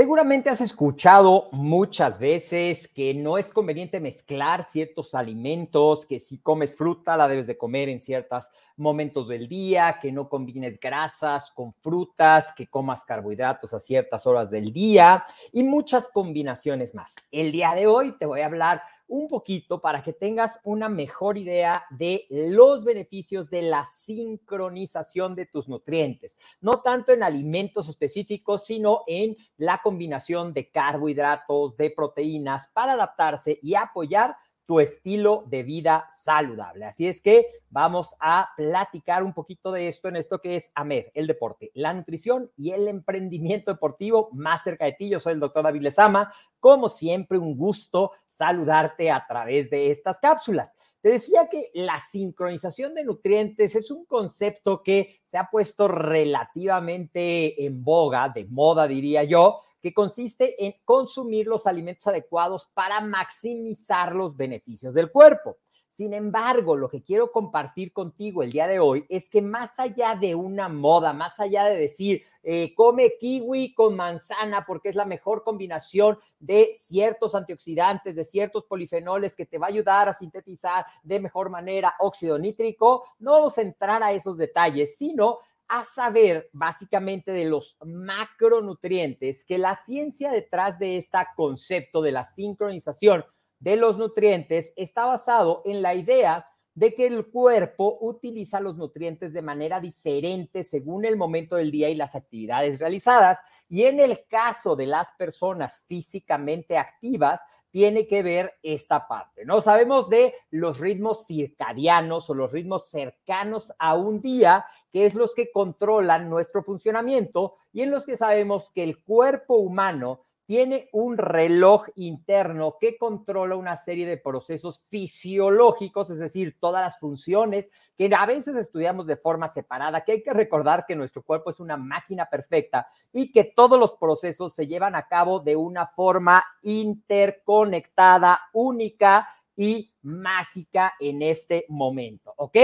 Seguramente has escuchado muchas veces que no es conveniente mezclar ciertos alimentos, que si comes fruta la debes de comer en ciertos momentos del día, que no combines grasas con frutas, que comas carbohidratos a ciertas horas del día y muchas combinaciones más. El día de hoy te voy a hablar un poquito para que tengas una mejor idea de los beneficios de la sincronización de tus nutrientes, no tanto en alimentos específicos, sino en la combinación de carbohidratos, de proteínas para adaptarse y apoyar tu estilo de vida saludable. Así es que vamos a platicar un poquito de esto en esto que es AMED, el deporte, la nutrición y el emprendimiento deportivo más cerca de ti. Yo soy el doctor David Lezama. Como siempre, un gusto saludarte a través de estas cápsulas. Te decía que la sincronización de nutrientes es un concepto que se ha puesto relativamente en boga, de moda diría yo, que consiste en consumir los alimentos adecuados para maximizar los beneficios del cuerpo. Sin embargo, lo que quiero compartir contigo el día de hoy es que más allá de una moda, más allá de decir, eh, come kiwi con manzana porque es la mejor combinación de ciertos antioxidantes, de ciertos polifenoles que te va a ayudar a sintetizar de mejor manera óxido nítrico, no vamos a entrar a esos detalles, sino a saber básicamente de los macronutrientes, que la ciencia detrás de este concepto de la sincronización de los nutrientes está basado en la idea de que el cuerpo utiliza los nutrientes de manera diferente según el momento del día y las actividades realizadas. Y en el caso de las personas físicamente activas, tiene que ver esta parte, ¿no? Sabemos de los ritmos circadianos o los ritmos cercanos a un día, que es los que controlan nuestro funcionamiento y en los que sabemos que el cuerpo humano tiene un reloj interno que controla una serie de procesos fisiológicos, es decir, todas las funciones que a veces estudiamos de forma separada, que hay que recordar que nuestro cuerpo es una máquina perfecta y que todos los procesos se llevan a cabo de una forma interconectada, única y mágica en este momento, ¿ok?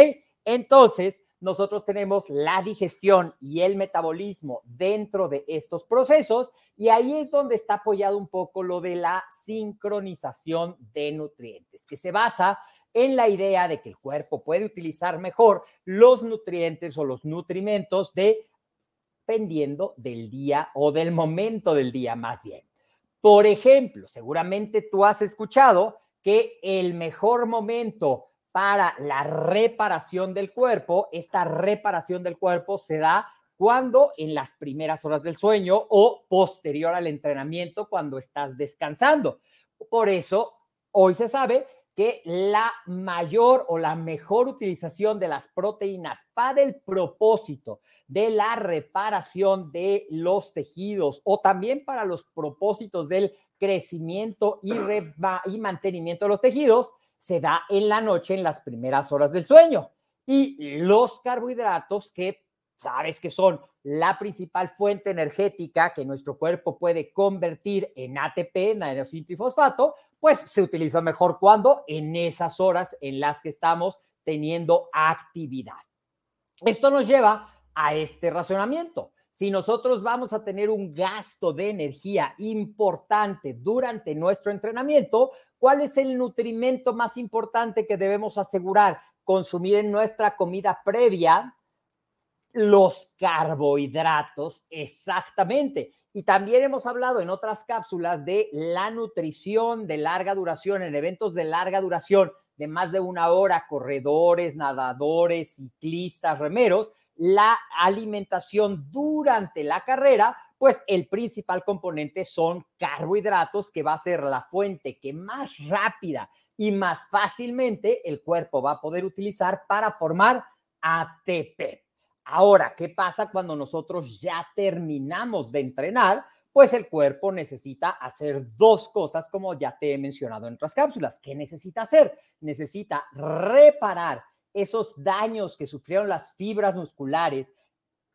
Entonces, nosotros tenemos la digestión y el metabolismo dentro de estos procesos y ahí es donde está apoyado un poco lo de la sincronización de nutrientes, que se basa en la idea de que el cuerpo puede utilizar mejor los nutrientes o los nutrimentos dependiendo del día o del momento del día más bien. Por ejemplo, seguramente tú has escuchado que el mejor momento para la reparación del cuerpo. Esta reparación del cuerpo se da cuando en las primeras horas del sueño o posterior al entrenamiento cuando estás descansando. Por eso, hoy se sabe que la mayor o la mejor utilización de las proteínas para el propósito de la reparación de los tejidos o también para los propósitos del crecimiento y, y mantenimiento de los tejidos se da en la noche, en las primeras horas del sueño. Y los carbohidratos que sabes que son la principal fuente energética que nuestro cuerpo puede convertir en ATP, en adenosín trifosfato, pues se utiliza mejor cuando en esas horas en las que estamos teniendo actividad. Esto nos lleva a este razonamiento. Si nosotros vamos a tener un gasto de energía importante durante nuestro entrenamiento, ¿cuál es el nutrimento más importante que debemos asegurar consumir en nuestra comida previa? Los carbohidratos, exactamente. Y también hemos hablado en otras cápsulas de la nutrición de larga duración, en eventos de larga duración, de más de una hora, corredores, nadadores, ciclistas, remeros, la alimentación durante la carrera, pues el principal componente son carbohidratos, que va a ser la fuente que más rápida y más fácilmente el cuerpo va a poder utilizar para formar ATP. Ahora, ¿qué pasa cuando nosotros ya terminamos de entrenar? Pues el cuerpo necesita hacer dos cosas, como ya te he mencionado en otras cápsulas. ¿Qué necesita hacer? Necesita reparar esos daños que sufrieron las fibras musculares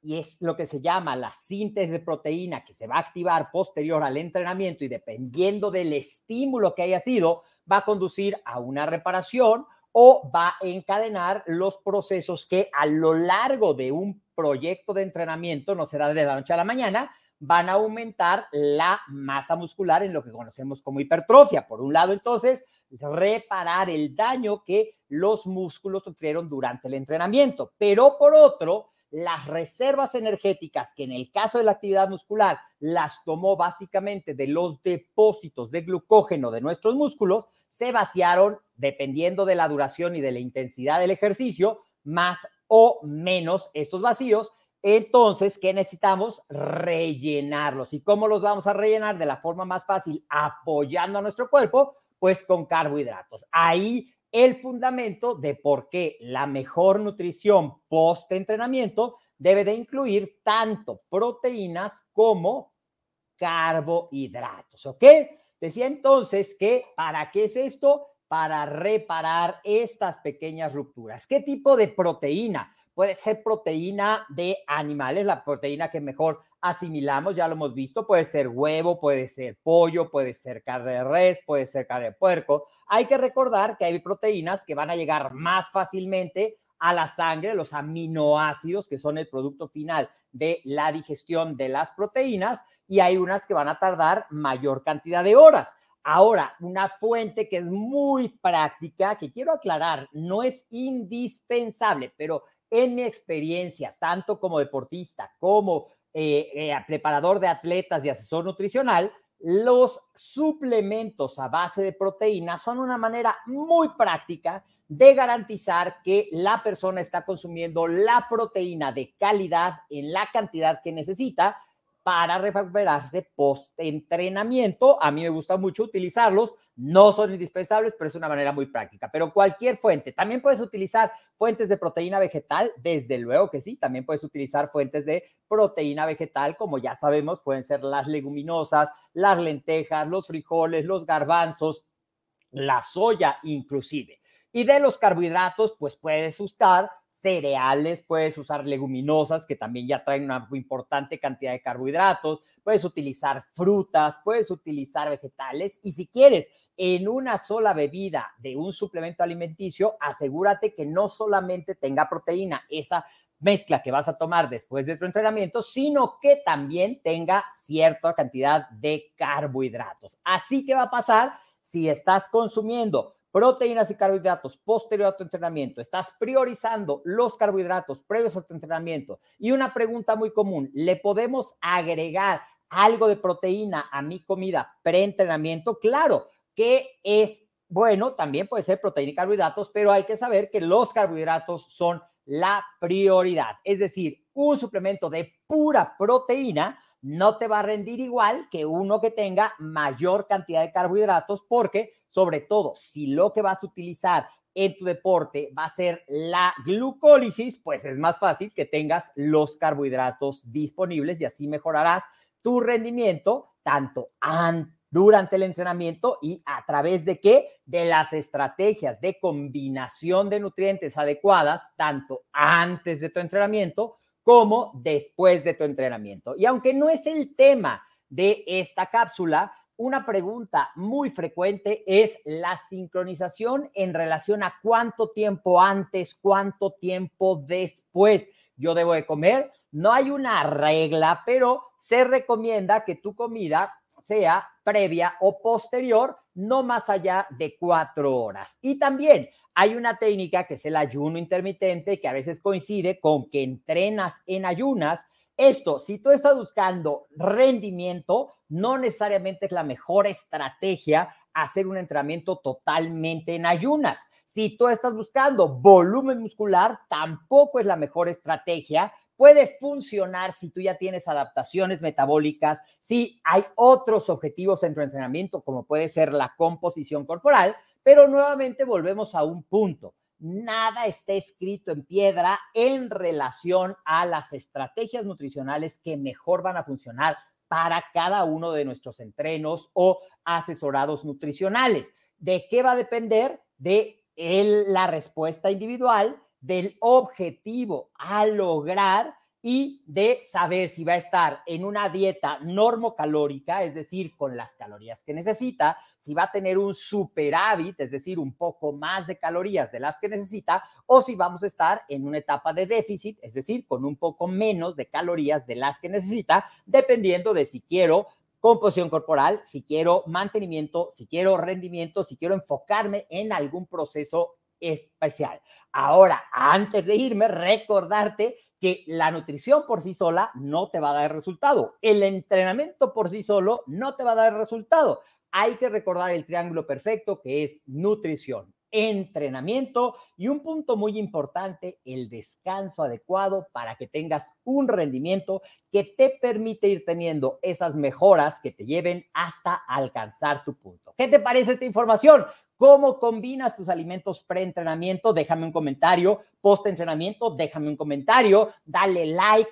y es lo que se llama la síntesis de proteína que se va a activar posterior al entrenamiento y dependiendo del estímulo que haya sido, va a conducir a una reparación o va a encadenar los procesos que a lo largo de un proyecto de entrenamiento, no será de la noche a la mañana, van a aumentar la masa muscular en lo que conocemos como hipertrofia. Por un lado, entonces, reparar el daño que los músculos sufrieron durante el entrenamiento, pero por otro, las reservas energéticas que en el caso de la actividad muscular las tomó básicamente de los depósitos de glucógeno de nuestros músculos, se vaciaron dependiendo de la duración y de la intensidad del ejercicio, más o menos estos vacíos entonces, ¿qué necesitamos? Rellenarlos. ¿Y cómo los vamos a rellenar de la forma más fácil? Apoyando a nuestro cuerpo, pues con carbohidratos. Ahí el fundamento de por qué la mejor nutrición post-entrenamiento debe de incluir tanto proteínas como carbohidratos, ¿ok? Decía entonces que, ¿para qué es esto? Para reparar estas pequeñas rupturas. ¿Qué tipo de proteína? Puede ser proteína de animales, la proteína que mejor asimilamos, ya lo hemos visto, puede ser huevo, puede ser pollo, puede ser carne de res, puede ser carne de puerco. Hay que recordar que hay proteínas que van a llegar más fácilmente a la sangre, los aminoácidos, que son el producto final de la digestión de las proteínas, y hay unas que van a tardar mayor cantidad de horas. Ahora, una fuente que es muy práctica, que quiero aclarar, no es indispensable, pero en mi experiencia, tanto como deportista como eh, eh, preparador de atletas y asesor nutricional, los suplementos a base de proteínas son una manera muy práctica de garantizar que la persona está consumiendo la proteína de calidad en la cantidad que necesita para recuperarse post-entrenamiento. A mí me gusta mucho utilizarlos. No son indispensables, pero es una manera muy práctica. Pero cualquier fuente, también puedes utilizar fuentes de proteína vegetal, desde luego que sí, también puedes utilizar fuentes de proteína vegetal, como ya sabemos, pueden ser las leguminosas, las lentejas, los frijoles, los garbanzos, la soya inclusive. Y de los carbohidratos, pues puedes usar cereales, puedes usar leguminosas que también ya traen una importante cantidad de carbohidratos, puedes utilizar frutas, puedes utilizar vegetales y si quieres en una sola bebida de un suplemento alimenticio, asegúrate que no solamente tenga proteína, esa mezcla que vas a tomar después de tu entrenamiento, sino que también tenga cierta cantidad de carbohidratos. Así que va a pasar si estás consumiendo proteínas y carbohidratos posterior a tu entrenamiento, estás priorizando los carbohidratos previos a tu entrenamiento. Y una pregunta muy común, ¿le podemos agregar algo de proteína a mi comida pre-entrenamiento? Claro, que es bueno, también puede ser proteína y carbohidratos, pero hay que saber que los carbohidratos son la prioridad. Es decir, un suplemento de pura proteína no te va a rendir igual que uno que tenga mayor cantidad de carbohidratos, porque sobre todo si lo que vas a utilizar en tu deporte va a ser la glucólisis, pues es más fácil que tengas los carbohidratos disponibles y así mejorarás tu rendimiento tanto durante el entrenamiento y a través de qué? De las estrategias de combinación de nutrientes adecuadas, tanto antes de tu entrenamiento como después de tu entrenamiento. Y aunque no es el tema de esta cápsula, una pregunta muy frecuente es la sincronización en relación a cuánto tiempo antes, cuánto tiempo después yo debo de comer. No hay una regla, pero se recomienda que tu comida sea previa o posterior, no más allá de cuatro horas. Y también hay una técnica que es el ayuno intermitente, que a veces coincide con que entrenas en ayunas. Esto, si tú estás buscando rendimiento, no necesariamente es la mejor estrategia hacer un entrenamiento totalmente en ayunas. Si tú estás buscando volumen muscular, tampoco es la mejor estrategia puede funcionar si tú ya tienes adaptaciones metabólicas, si hay otros objetivos en tu entrenamiento, como puede ser la composición corporal, pero nuevamente volvemos a un punto. Nada está escrito en piedra en relación a las estrategias nutricionales que mejor van a funcionar para cada uno de nuestros entrenos o asesorados nutricionales. ¿De qué va a depender? De la respuesta individual del objetivo a lograr y de saber si va a estar en una dieta normocalórica, es decir, con las calorías que necesita, si va a tener un superávit, es decir, un poco más de calorías de las que necesita, o si vamos a estar en una etapa de déficit, es decir, con un poco menos de calorías de las que necesita, dependiendo de si quiero composición corporal, si quiero mantenimiento, si quiero rendimiento, si quiero enfocarme en algún proceso especial. Ahora, antes de irme, recordarte que la nutrición por sí sola no te va a dar resultado. El entrenamiento por sí solo no te va a dar resultado. Hay que recordar el triángulo perfecto que es nutrición, entrenamiento y un punto muy importante, el descanso adecuado para que tengas un rendimiento que te permite ir teniendo esas mejoras que te lleven hasta alcanzar tu punto. ¿Qué te parece esta información? ¿Cómo combinas tus alimentos pre-entrenamiento? Déjame un comentario. Post-entrenamiento, déjame un comentario. Dale like,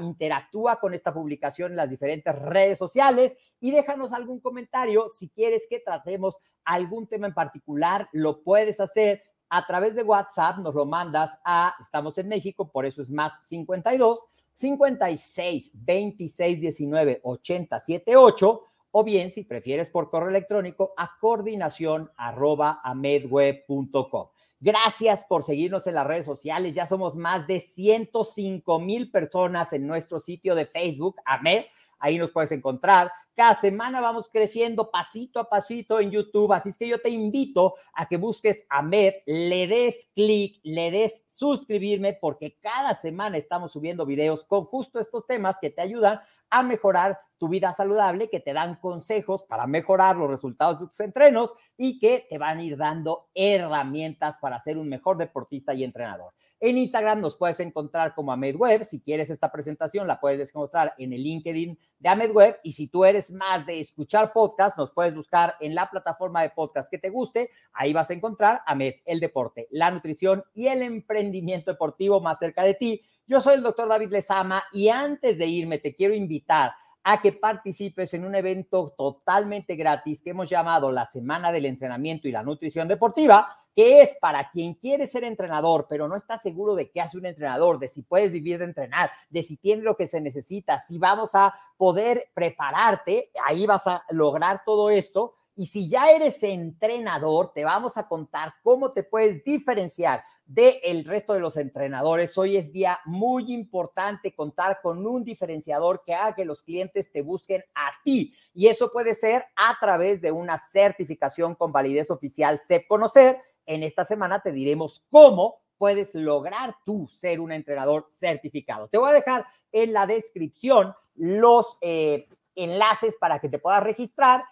interactúa con esta publicación en las diferentes redes sociales y déjanos algún comentario. Si quieres que tratemos algún tema en particular, lo puedes hacer a través de WhatsApp. Nos lo mandas a, estamos en México, por eso es más 52 56 26 19 80 78 o bien si prefieres por correo electrónico a coordinación arroba amedweb.com. Gracias por seguirnos en las redes sociales. Ya somos más de 105 mil personas en nuestro sitio de Facebook, AMED. Ahí nos puedes encontrar. Cada semana vamos creciendo pasito a pasito en YouTube. Así es que yo te invito a que busques a Med, le des clic, le des suscribirme, porque cada semana estamos subiendo videos con justo estos temas que te ayudan a mejorar tu vida saludable, que te dan consejos para mejorar los resultados de tus entrenos y que te van a ir dando herramientas para ser un mejor deportista y entrenador. En Instagram nos puedes encontrar como AmedWeb. Si quieres esta presentación, la puedes encontrar en el LinkedIn de AmedWeb. Y si tú eres más de escuchar podcast, nos puedes buscar en la plataforma de podcast que te guste. Ahí vas a encontrar AMED, el deporte, la nutrición y el emprendimiento deportivo más cerca de ti. Yo soy el doctor David Lezama y antes de irme te quiero invitar a que participes en un evento totalmente gratis que hemos llamado la Semana del Entrenamiento y la Nutrición Deportiva, que es para quien quiere ser entrenador, pero no está seguro de qué hace un entrenador, de si puedes vivir de entrenar, de si tiene lo que se necesita, si vamos a poder prepararte, ahí vas a lograr todo esto. Y si ya eres entrenador, te vamos a contar cómo te puedes diferenciar del el resto de los entrenadores. Hoy es día muy importante contar con un diferenciador que haga que los clientes te busquen a ti. Y eso puede ser a través de una certificación con validez oficial SEP Conocer. En esta semana te diremos cómo puedes lograr tú ser un entrenador certificado. Te voy a dejar en la descripción los eh, enlaces para que te puedas registrar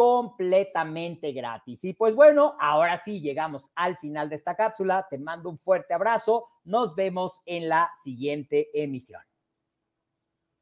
completamente gratis. Y pues bueno, ahora sí llegamos al final de esta cápsula. Te mando un fuerte abrazo. Nos vemos en la siguiente emisión.